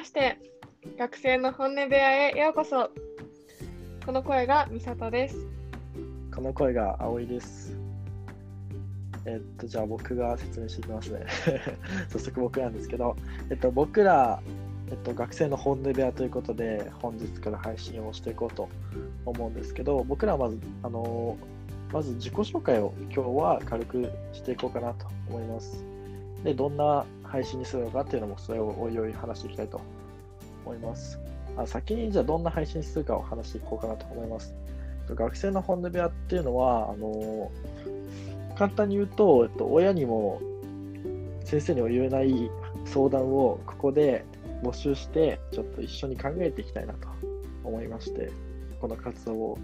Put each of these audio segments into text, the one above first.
まして、学生の本音部屋へようこそ。この声がみさとです。この声が葵です。えっと、じゃあ僕が説明していきますね。早速僕なんですけど、えっと、僕ら、えっと、学生の本音部屋ということで、本日から配信をしていこうと思うんですけど、僕らはまず、あのまず自己紹介を今日は軽くしていこうかなと思います。で、どんな配信にするのかっていうのも、それをおいおい話していきたいと思います。あ先にじゃあどんな配信するかを話していこうかなと思います。学生の本音部屋っていうのは、あの簡単に言うと、えっと、親にも先生にも言えない相談をここで募集して、ちょっと一緒に考えていきたいなと思いまして、この活動を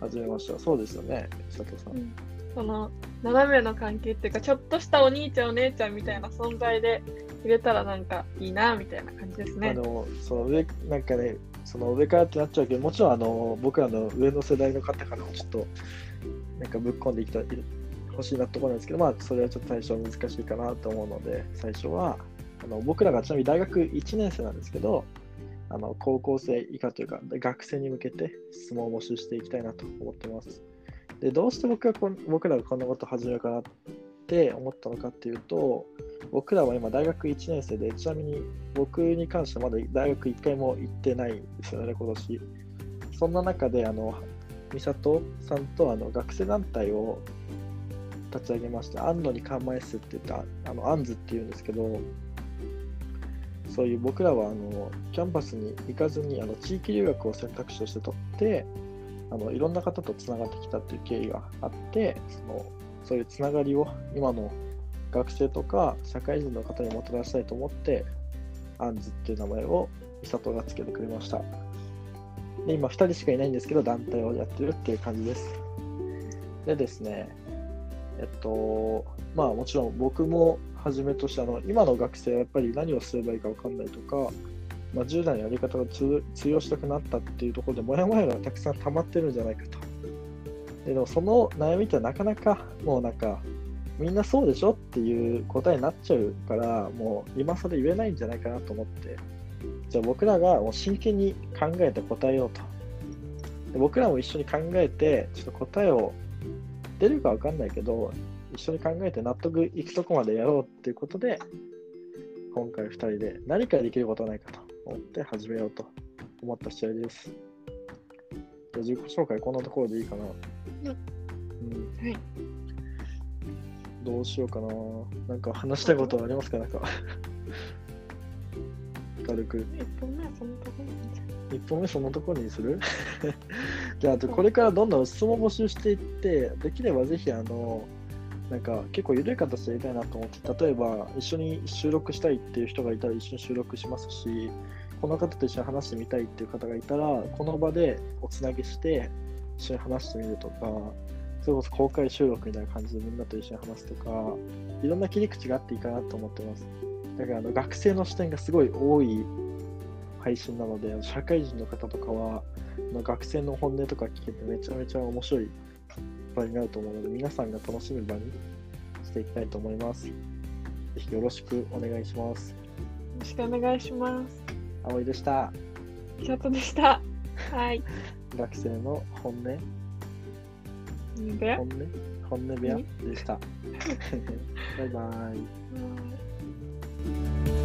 始めました。そうですよね、佐藤さん。その斜めの関係っていうか、ちょっとしたお兄ちゃんお姉ちゃんみたいな存在で入れたらなんかいいなみたいな感じですね。あのその上なんかね、その上からってなっちゃうけど、もちろんあの僕らの上の世代の方からもちょっとなんかぶっ込んでいきたい欲しいなところなんですけど、まあ、それはちょっと最初難しいかなと思うので、最初はあの僕らがちなみに大学1年生なんですけど、あの高校生以下というか、学生に向けて質問を募集していきたいなと思ってます。でどうして僕がこん僕らがこんなこと始めようかなって思ったのかっていうと、僕らは今大学1年生で、ちなみに僕に関してはまだ大学1回も行ってないんですよね、今年。そんな中で、あの、美里さんとあの学生団体を立ち上げました。安野にカンマイスって言った、あの、アンズっていうんですけど、そういう僕らはあのキャンパスに行かずにあの地域留学を選択肢として取ってあのいろんな方とつながってきたっていう経緯があってそのそういうつながりを今の学生とか社会人の方にもたらしたいと思ってアンズっていう名前を美里がつけてくれました。で今2人しかいないんですけど団体をやってるっていう感じです。でですねえっとまあもちろん僕もはじめとしてあの今の学生はやっぱり何をすればいいか分かんないとか、まあ、10代のやり方が通通用したくなったっていうところでモヤモヤがたくさん溜まってるんじゃないかと。ででもその悩みってなかなかもうなんかみんなそうでしょっていう答えになっちゃうからもう今更言えないんじゃないかなと思って。じゃあ僕らがもう真剣に考えて答えようと。で僕らも一緒に考えてちょっと答えを出るか分かんないけど一緒に考えて納得いくとこまでやろうっていうことで、今回2人で何かできることはないかと。思って始めようと思った試合です。じゃあ自己紹介こんなところでいいかな。うん。はい。どうしようかな。なんか話したいことはありますか？なんか。軽く。1本目はそのところなんじゃ1本目そのところにする？じゃああとこれからどんどん質問募集していってできればぜひあのなんか結構緩い形でやりたいなと思って例えば一緒に収録したいっていう人がいたら一緒に収録しますしこの方と一緒に話してみたいっていう方がいたらこの場でおつなぎして一緒に話してみるとかそれこそ公開収録みたいな感じでみんなと一緒に話すとかいろんな切り口があっていいかなと思ってます。だからあの学生の視点がすごい多い配信なので、社会人の方とかは、学生の本音とか聞けてめちゃめちゃ面白い場になると思うので、皆さんが楽しむ場にしていきたいと思います。ぜひよろしくお願いします。よろしくお願いします。葵でした。みさとでした。はい。学生の本音、で、本音、本音部屋でした。バイバイ。うん